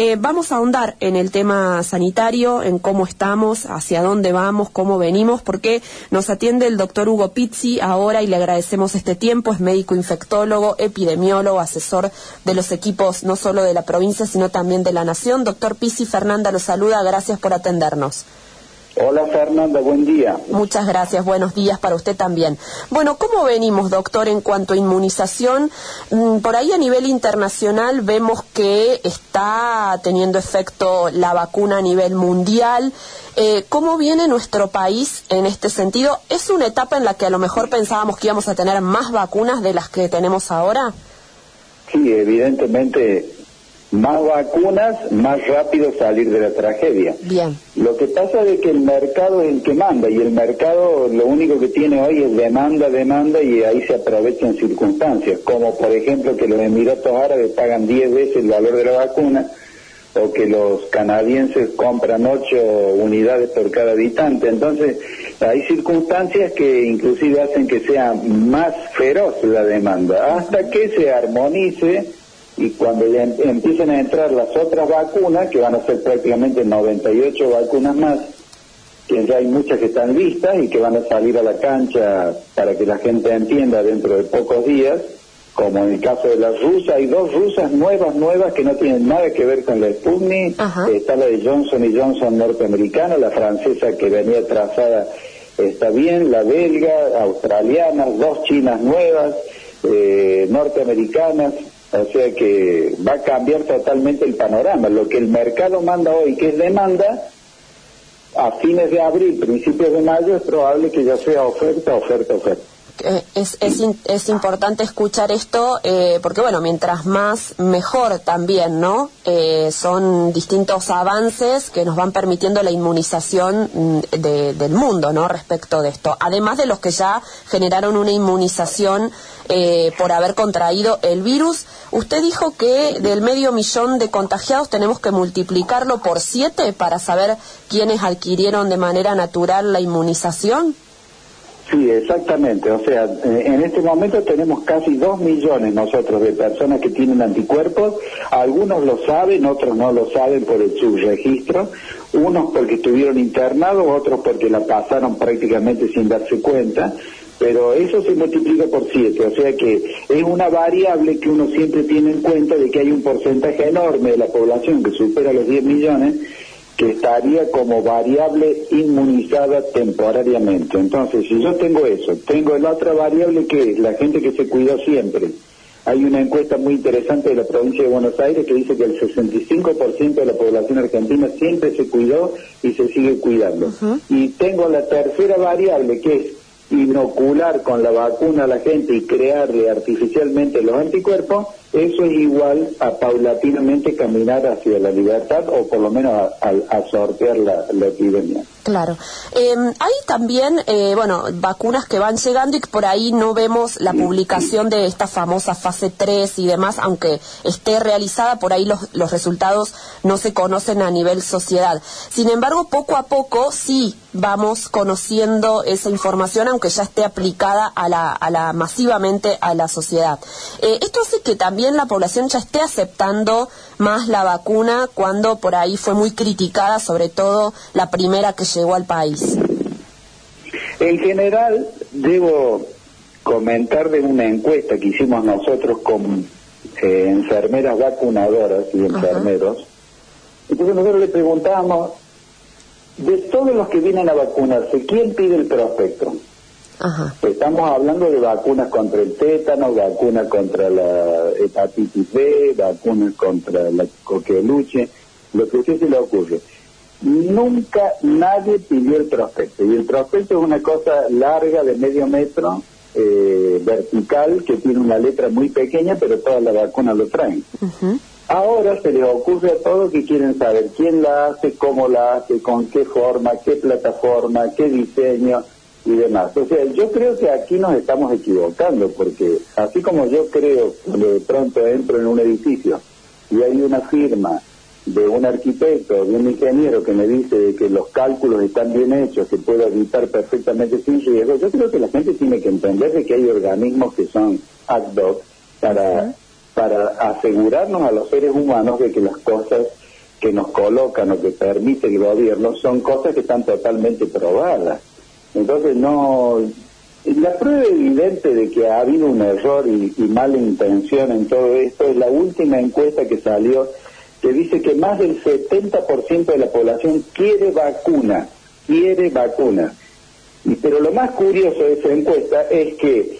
Eh, vamos a ahondar en el tema sanitario, en cómo estamos, hacia dónde vamos, cómo venimos, porque nos atiende el doctor Hugo Pizzi ahora y le agradecemos este tiempo. Es médico infectólogo, epidemiólogo, asesor de los equipos no solo de la provincia, sino también de la nación. Doctor Pizzi, Fernanda lo saluda. Gracias por atendernos. Hola Fernanda, buen día. Muchas gracias, buenos días para usted también. Bueno, ¿cómo venimos, doctor, en cuanto a inmunización? Mm, por ahí a nivel internacional vemos que está teniendo efecto la vacuna a nivel mundial. Eh, ¿Cómo viene nuestro país en este sentido? ¿Es una etapa en la que a lo mejor pensábamos que íbamos a tener más vacunas de las que tenemos ahora? Sí, evidentemente más vacunas, más rápido salir de la tragedia. Bien. Lo que pasa es que el mercado es el que manda y el mercado lo único que tiene hoy es demanda, demanda y ahí se aprovechan circunstancias, como por ejemplo que los Emiratos Árabes pagan 10 veces el valor de la vacuna o que los canadienses compran 8 unidades por cada habitante. Entonces, hay circunstancias que inclusive hacen que sea más feroz la demanda, hasta que se armonice y cuando ya em, empiecen a entrar las otras vacunas, que van a ser prácticamente 98 vacunas más, que ya hay muchas que están listas y que van a salir a la cancha para que la gente entienda dentro de pocos días, como en el caso de las rusas, hay dos rusas nuevas, nuevas que no tienen nada que ver con la Sputnik, está la de Johnson y Johnson norteamericana, la francesa que venía trazada está bien, la belga, australiana, dos chinas nuevas, eh, norteamericanas, o sea que va a cambiar totalmente el panorama. Lo que el mercado manda hoy, que es demanda, a fines de abril, principios de mayo, es probable que ya sea oferta, oferta, oferta. Eh, es, es, es, importante escuchar esto eh, porque, bueno, mientras más, mejor también, ¿no? Eh, son distintos avances que nos van permitiendo la inmunización mm, del mundo, ¿no? Respecto de esto. Además de los que ya generaron una inmunización por haber contraído el virus, usted dijo que del medio millón de contagiados tenemos que multiplicarlo por siete para saber quiénes adquirieron de manera natural la inmunización. Sí, exactamente. O sea, eh, en este momento tenemos casi dos millones nosotros de personas que tienen anticuerpos. Algunos lo saben, otros no lo saben por el subregistro. Unos porque estuvieron internados, otros porque la pasaron prácticamente sin darse cuenta. Pero eso se multiplica por siete, o sea que es una variable que uno siempre tiene en cuenta de que hay un porcentaje enorme de la población que supera los 10 millones que estaría como variable inmunizada temporariamente. Entonces, si yo tengo eso, tengo la otra variable que es la gente que se cuidó siempre. Hay una encuesta muy interesante de la provincia de Buenos Aires que dice que el 65% de la población argentina siempre se cuidó y se sigue cuidando. Y tengo la tercera variable que es inocular con la vacuna a la gente y crearle artificialmente los anticuerpos, eso es igual a paulatinamente caminar hacia la libertad o por lo menos a, sortear la, epidemia. Claro. Em, hay también, eh, bueno, vacunas que van llegando y por ahí no vemos la publicación de esta famosa fase 3 y demás, aunque esté realizada, por ahí los, los resultados no se conocen a nivel sociedad. Sin embargo, poco a poco sí vamos conociendo esa información, aunque ya esté aplicada a la, a la masivamente a la sociedad. Eh, esto hace que también también la población ya esté aceptando más la vacuna cuando por ahí fue muy criticada, sobre todo la primera que llegó al país? En general, debo comentar de una encuesta que hicimos nosotros con eh, enfermeras vacunadoras y enfermeros. Entonces nosotros le preguntamos, de todos los que vienen a vacunarse, ¿quién pide el prospecto? Estamos hablando de vacunas contra el tétano, vacunas contra la hepatitis B, vacunas contra la coqueluche, lo que a usted se le ocurre. Nunca nadie pidió el prospecto. Y el prospecto es una cosa larga de medio metro, eh, vertical, que tiene una letra muy pequeña, pero todas las vacunas lo traen. Ahora se les ocurre a todos que quieren saber quién la hace, cómo la hace, con qué forma, qué plataforma, qué diseño y demás. O sea, yo creo que aquí nos estamos equivocando, porque así como yo creo, cuando de pronto entro en un edificio y hay una firma de un arquitecto, de un ingeniero que me dice que los cálculos están bien hechos, que puedo evitar perfectamente sin riesgo, yo creo que la gente tiene que entender de que hay organismos que son ad hoc para, para asegurarnos a los seres humanos de que las cosas que nos colocan o que permite el gobierno son cosas que están totalmente probadas. Entonces no, la prueba evidente de que ha habido un error y, mala intención en todo esto es la última encuesta que salió que dice que más del 70% de la población quiere vacuna, quiere vacuna. Y, pero lo más curioso de esa encuesta es que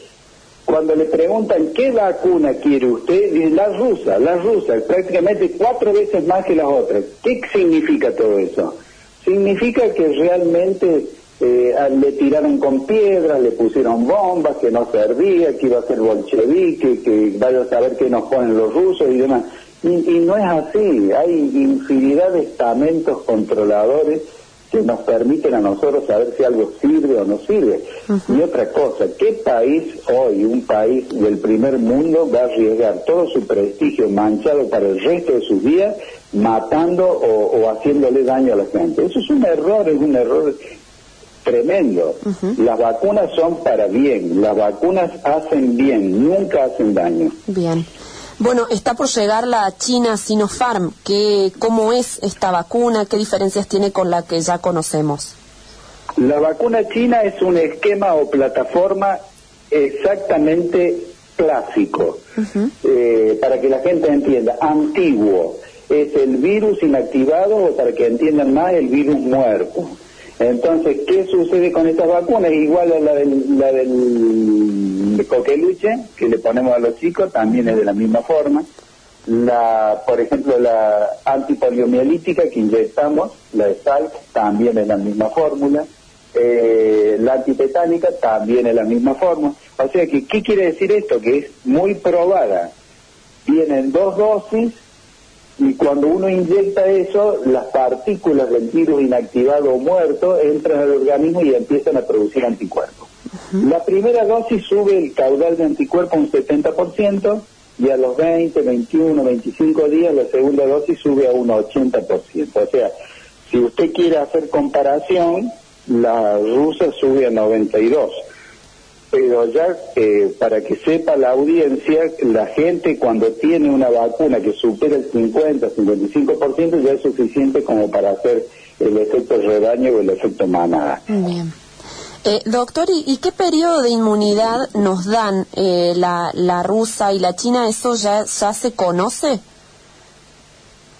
cuando le preguntan qué vacuna quiere usted, dice la rusa, la rusa, prácticamente cuatro veces más que las otras. ¿Qué significa todo eso? Significa que realmente eh, le tiraron con piedras, le pusieron bombas, que no servía, que iba a ser bolchevique, que vaya a saber qué nos ponen los rusos y demás. Y, y no es así, hay infinidad de estamentos controladores que nos permiten a nosotros saber si algo sirve o no sirve. Y otra cosa, ¿qué país hoy, un país del primer mundo, va a arriesgar todo su prestigio manchado para el resto de sus días matando o, haciéndole daño a la gente? Eso es un error, es un error tremendo. Las vacunas son para bien, las vacunas hacen bien, nunca hacen daño. Bien. Bueno, está por llegar la China Sinopharm. ¿Qué, ¿Cómo es esta vacuna? ¿Qué diferencias tiene con la que ya conocemos? La vacuna china es un esquema o plataforma exactamente clásico, eh, para que la gente entienda, antiguo. Es el virus inactivado o para que entiendan más, el virus muerto. Entonces, ¿qué sucede con estas vacunas? Igual a la del, la del coqueluche, que le ponemos a los chicos, también es de la misma forma. La, por ejemplo, la antipoliomielítica que inyectamos, la de SALC, también es la misma fórmula. Eh, la antipetánica también es la misma fórmula. O sea que, ¿qué quiere decir esto? Que es muy probada. Vienen dos dosis y cuando uno inyecta eso, las partículas del virus inactivado o muerto entran al organismo y empiezan a producir anticuerpos. La primera dosis sube el caudal de anticuerpos un 70% y a los 20, 21, 25 días la segunda dosis sube a un 80%. O sea, si usted quiere hacer comparación, la rusa sube a 92 pero ya eh, para que sepa la audiencia, la gente cuando tiene una vacuna que supera el 50, 55% ya es suficiente como para hacer el efecto rebaño o el efecto manada. Bien. Eh, doctor, ¿y, qué periodo de inmunidad nos dan eh, la, la rusa y la china? ¿Eso ya, ya se conoce?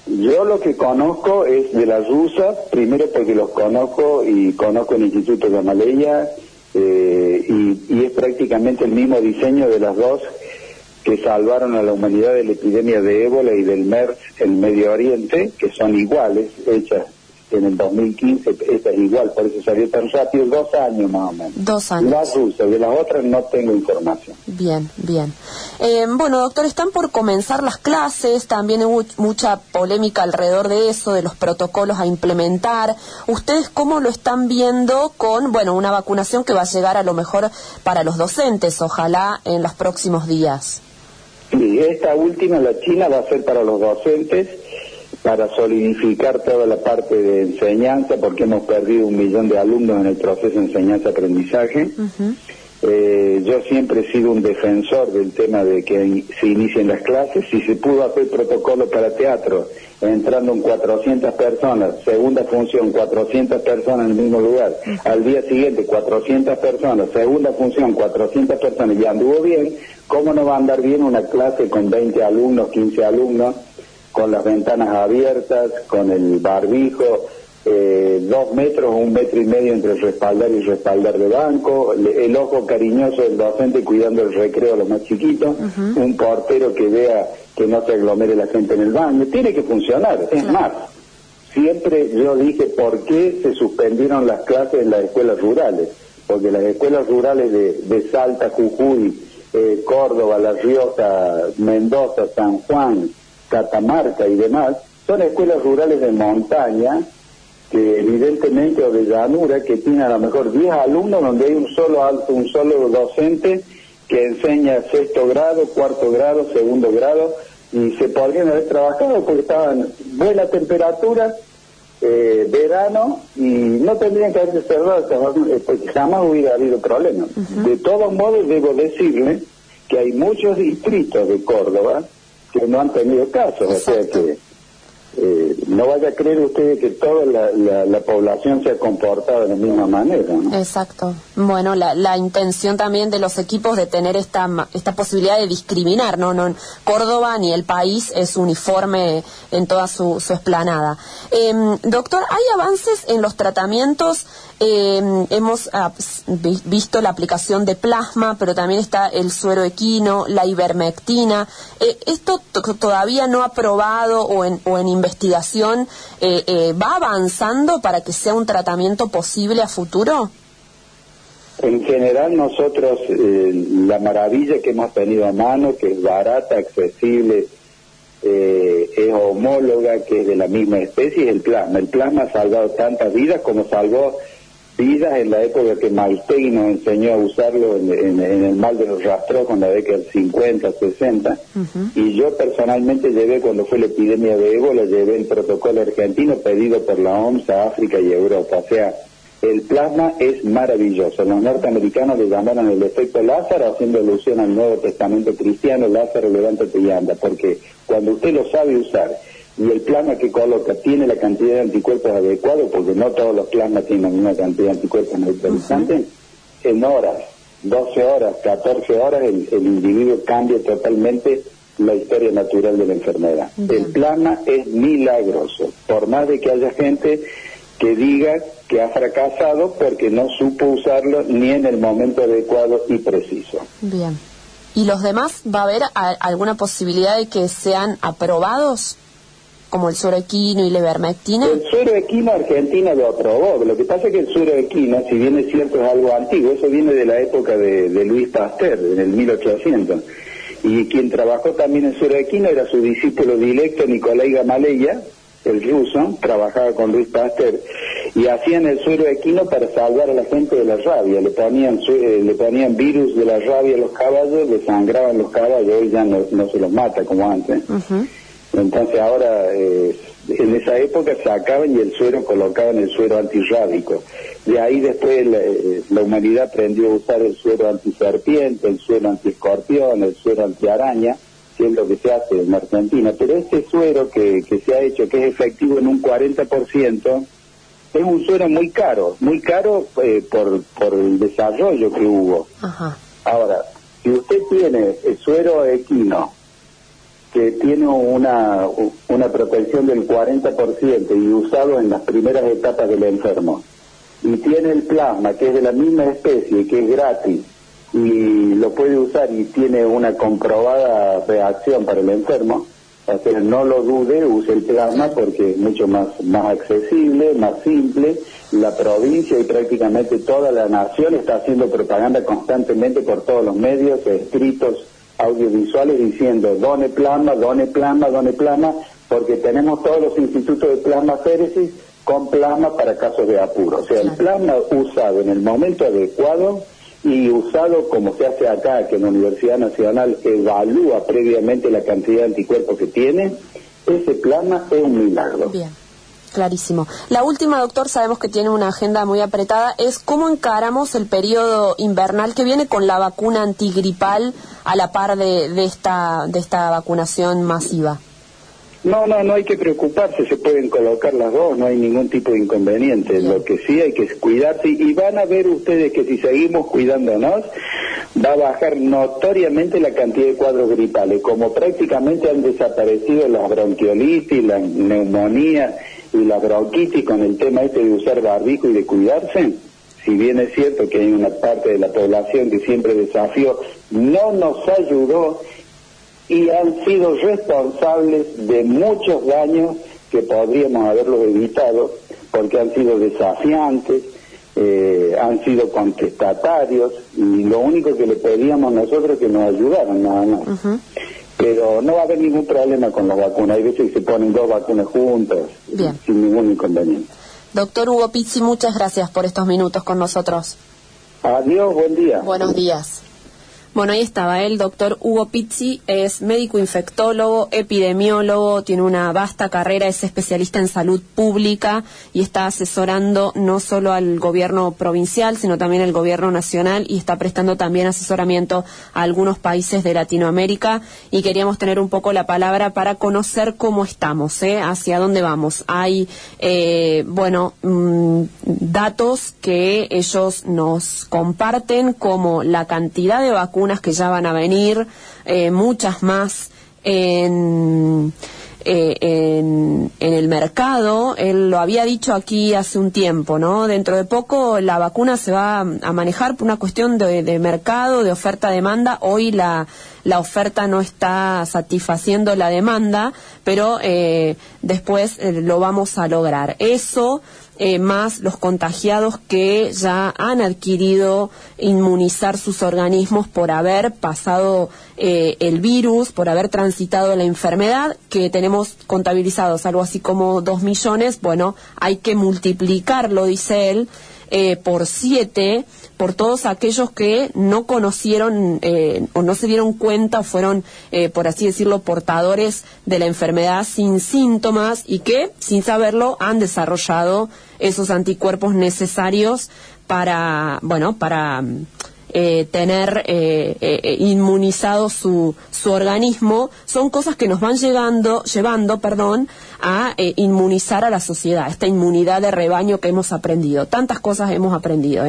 Yo lo que conozco es de la rusa, primero porque los conozco y conozco el Instituto de Amaleya eh, y, es prácticamente el mismo diseño de las dos que salvaron a la humanidad de la epidemia de ébola y del MERS en Medio Oriente, que son iguales, hechas en el 2015, esta es igual, por eso salió tan rápido, dos años más o menos. Dos años. Las rusas, de las otras no tengo información. Bien, bien. Eh, bueno, doctor, están por comenzar las clases, también hubo mucha polémica alrededor de eso, de los protocolos a implementar. ¿Ustedes cómo lo están viendo con, bueno, una vacunación que va a llegar a lo mejor para los docentes, ojalá en los próximos días? Sí, esta última, la China, va a ser para los docentes para solidificar toda la parte de enseñanza, porque hemos perdido un millón de alumnos en el proceso de enseñanza-aprendizaje. Eh, yo siempre he sido un defensor del tema de que se inicien las clases. Si se pudo hacer protocolo para teatro, entrando en 400 personas, segunda función, 400 personas en el mismo lugar, al día siguiente 400 personas, segunda función, 400 personas, y anduvo bien, ¿cómo no va a andar bien una clase con 20 alumnos, 15 alumnos? Con las ventanas abiertas, con el barbijo, eh, dos metros o un metro y medio entre el respaldar y el respaldar de banco, el ojo cariñoso del docente cuidando el recreo a los más chiquitos, un portero que vea que no se aglomere la gente en el baño. Tiene que funcionar. Es más, siempre yo dije por qué se suspendieron las clases en las escuelas rurales, porque las escuelas rurales de, Salta, Jujuy, eh, Córdoba, La Rioja, Mendoza, San Juan, Catamarca y demás, son escuelas rurales de montaña, que evidentemente, o de llanura, que tienen a lo mejor 10 alumnos donde hay un solo, un solo docente que enseña sexto grado, cuarto grado, segundo grado, y se podrían haber trabajado porque estaban buena temperatura, eh, verano, y no tendrían que haberse cerrado, eh, porque jamás hubiera habido problemas. De todos modos, debo decirle que hay muchos distritos de Córdoba que no han tenido caso, o sea que eh, no vaya a creer usted que toda la, población se ha comportado de la misma manera. Exacto. Bueno, la, intención también de los equipos de tener esta, esta posibilidad de discriminar, ¿no? no Córdoba ni el país es uniforme en toda su, su esplanada. Em, doctor, ¿hay avances en los tratamientos? Eh, hemos ah, visto la aplicación de plasma, pero también está el suero equino, la ivermectina. Eh, ¿Esto todavía no aprobado o en, o en investigación eh, eh, va avanzando para que sea un tratamiento posible a futuro? En general nosotros la maravilla que hemos tenido a mano, que es barata, accesible, es homóloga, que es de la misma especie, es el plasma. El plasma ha salvado tantas vidas como salvó vidas en la época que Maistegui nos enseñó a usarlo en, el mal de los rastros con la década del 50, 60. Y yo personalmente llevé, cuando fue la epidemia de ébola, llevé el protocolo argentino pedido por la OMS a África y Europa. O sea, el plasma es maravilloso. Los norteamericanos le llamaron el efecto Lázaro, haciendo alusión al Nuevo Testamento cristiano, Lázaro, levántate y anda, porque cuando usted lo sabe usar y el plasma que coloca tiene la cantidad de anticuerpos adecuados, porque no todos los plasmas tienen una cantidad de anticuerpos neutralizantes, en horas, 12 horas, 14 horas, el, individuo cambia totalmente la historia natural de la enfermedad. El plasma es milagroso, por más de que haya gente que diga que ha fracasado porque no supo usarlo ni en el momento adecuado y preciso. Bien. ¿Y los demás va a haber alguna posibilidad de que sean aprobados? Como el suero equino y la ivermectina? El suero equino Argentina lo aprobó. Lo que pasa es que el suero equino, si bien es cierto, es algo antiguo. Eso viene de la época de, Luis Pasteur, en el 1800. Y quien trabajó también en suero equino era su discípulo directo, Nicolai Gamaleya, el ruso, trabajaba con Luis Pasteur. Y hacían el suero equino para salvar a la gente de la rabia. Le ponían, eh, le ponían virus de la rabia a los caballos, le sangraban los caballos, hoy ya no, se los mata como antes. Entonces ahora, eh, en esa época sacaban y el suero colocaban el suero antirrábico. De ahí después eh, la, humanidad aprendió a usar el suero antiserpiente, el suero antiescorpión, el suero antiaraña, que es lo que se hace en Argentina. Pero este suero que, que se ha hecho, que es efectivo en un 40%, es un suero muy caro, muy caro eh, por, por el desarrollo que hubo. Ahora, si usted tiene el suero equino, que tiene una, una protección del 40% y usado en las primeras etapas del enfermo. Y tiene el plasma, que es de la misma especie, que es gratis, y lo puede usar y tiene una comprobada reacción para el enfermo. O sea, no lo dude, use el plasma porque es mucho más, más accesible, más simple. La provincia y prácticamente toda la nación está haciendo propaganda constantemente por todos los medios escritos audiovisuales diciendo done plasma, done plasma, done plasma, porque tenemos todos los institutos de plasma féresis con plasma para casos de apuro. O sea, el plasma usado en el momento adecuado y usado como se hace acá, que en la Universidad Nacional evalúa previamente la cantidad de anticuerpos que tiene, ese plasma es un milagro. Bien. Clarísimo. La última, doctor, sabemos que tiene una agenda muy apretada, es cómo encaramos el periodo invernal que viene con la vacuna antigripal a la par de, de, esta, de esta vacunación masiva. No, no, no hay que preocuparse, se pueden colocar las dos, no hay ningún tipo de inconveniente. Lo que sí hay que es cuidarse y van a ver ustedes que si seguimos cuidándonos va a bajar notoriamente la cantidad de cuadros gripales. Como prácticamente han desaparecido las bronquiolitis, la neumonía y la bronquitis con el tema este de usar barbico y de cuidarse, si bien es cierto que hay una parte de la población que siempre desafió, no nos ayudó y han sido responsables de muchos daños que podríamos haberlos evitado porque han sido desafiantes, eh, han sido contestatarios y lo único que le pedíamos nosotros es que nos ayudaran nada más pero no va a haber ningún problema con la vacuna. Hay veces que se ponen dos vacunas juntas sin ningún inconveniente. Doctor Hugo Pizzi, muchas gracias por estos minutos con nosotros. Adiós, buen día. Buenos días. Bueno, ahí estaba el doctor Hugo Pizzi, es médico infectólogo, epidemiólogo, tiene una vasta carrera, es especialista en salud pública y está asesorando no solo al gobierno provincial, sino también al gobierno nacional y está prestando también asesoramiento a algunos países de Latinoamérica y queríamos tener un poco la palabra para conocer cómo estamos, ¿eh? hacia dónde vamos. Hay, eh, bueno, mm, datos que ellos nos comparten como la cantidad de vacunas que ya van a venir, eh, muchas más en, eh, en, en, el mercado. Él lo había dicho aquí hace un tiempo, ¿no? Dentro de poco la vacuna se va a manejar por una cuestión de, de mercado, de oferta-demanda. Hoy la, la oferta no está satisfaciendo la demanda, pero eh, después eh, lo vamos a lograr. Eso eh, más los contagiados que ya han adquirido inmunizar sus organismos por haber pasado eh, el virus, por haber transitado la enfermedad, que tenemos contabilizados algo así como dos millones, bueno, hay que multiplicarlo, dice él, eh, por siete por todos aquellos que no conocieron eh, o no se dieron cuenta o fueron, eh, por así decirlo, portadores de la enfermedad sin síntomas y que, sin saberlo, han desarrollado esos anticuerpos necesarios para, bueno, para eh, tener eh, eh, inmunizado su, su organismo, son cosas que nos van llegando, llevando perdón, a inmunizar a la sociedad, esta inmunidad de rebaño que hemos aprendido. Tantas cosas hemos aprendido.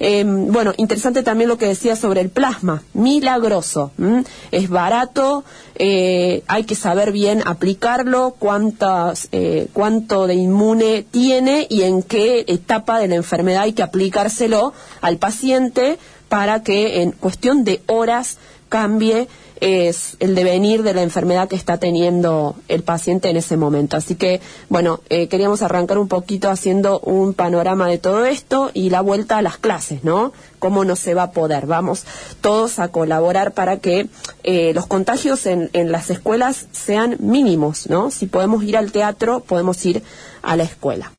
Em, bueno, interesante también lo que decía sobre el plasma, milagroso. Es barato, hay que saber bien aplicarlo, cuántas, cuánto de inmune tiene y en qué etapa de la enfermedad hay que aplicárselo al paciente para que en cuestión de horas cambie es el devenir de la enfermedad que está teniendo el paciente en ese momento. Así que, bueno, eh, queríamos arrancar un poquito haciendo un panorama de todo esto y la vuelta a las clases, ¿no? ¿Cómo no se va a poder? Vamos todos a colaborar para que eh, los contagios en, en las escuelas sean mínimos, ¿no? Si podemos ir al teatro, podemos ir a la escuela.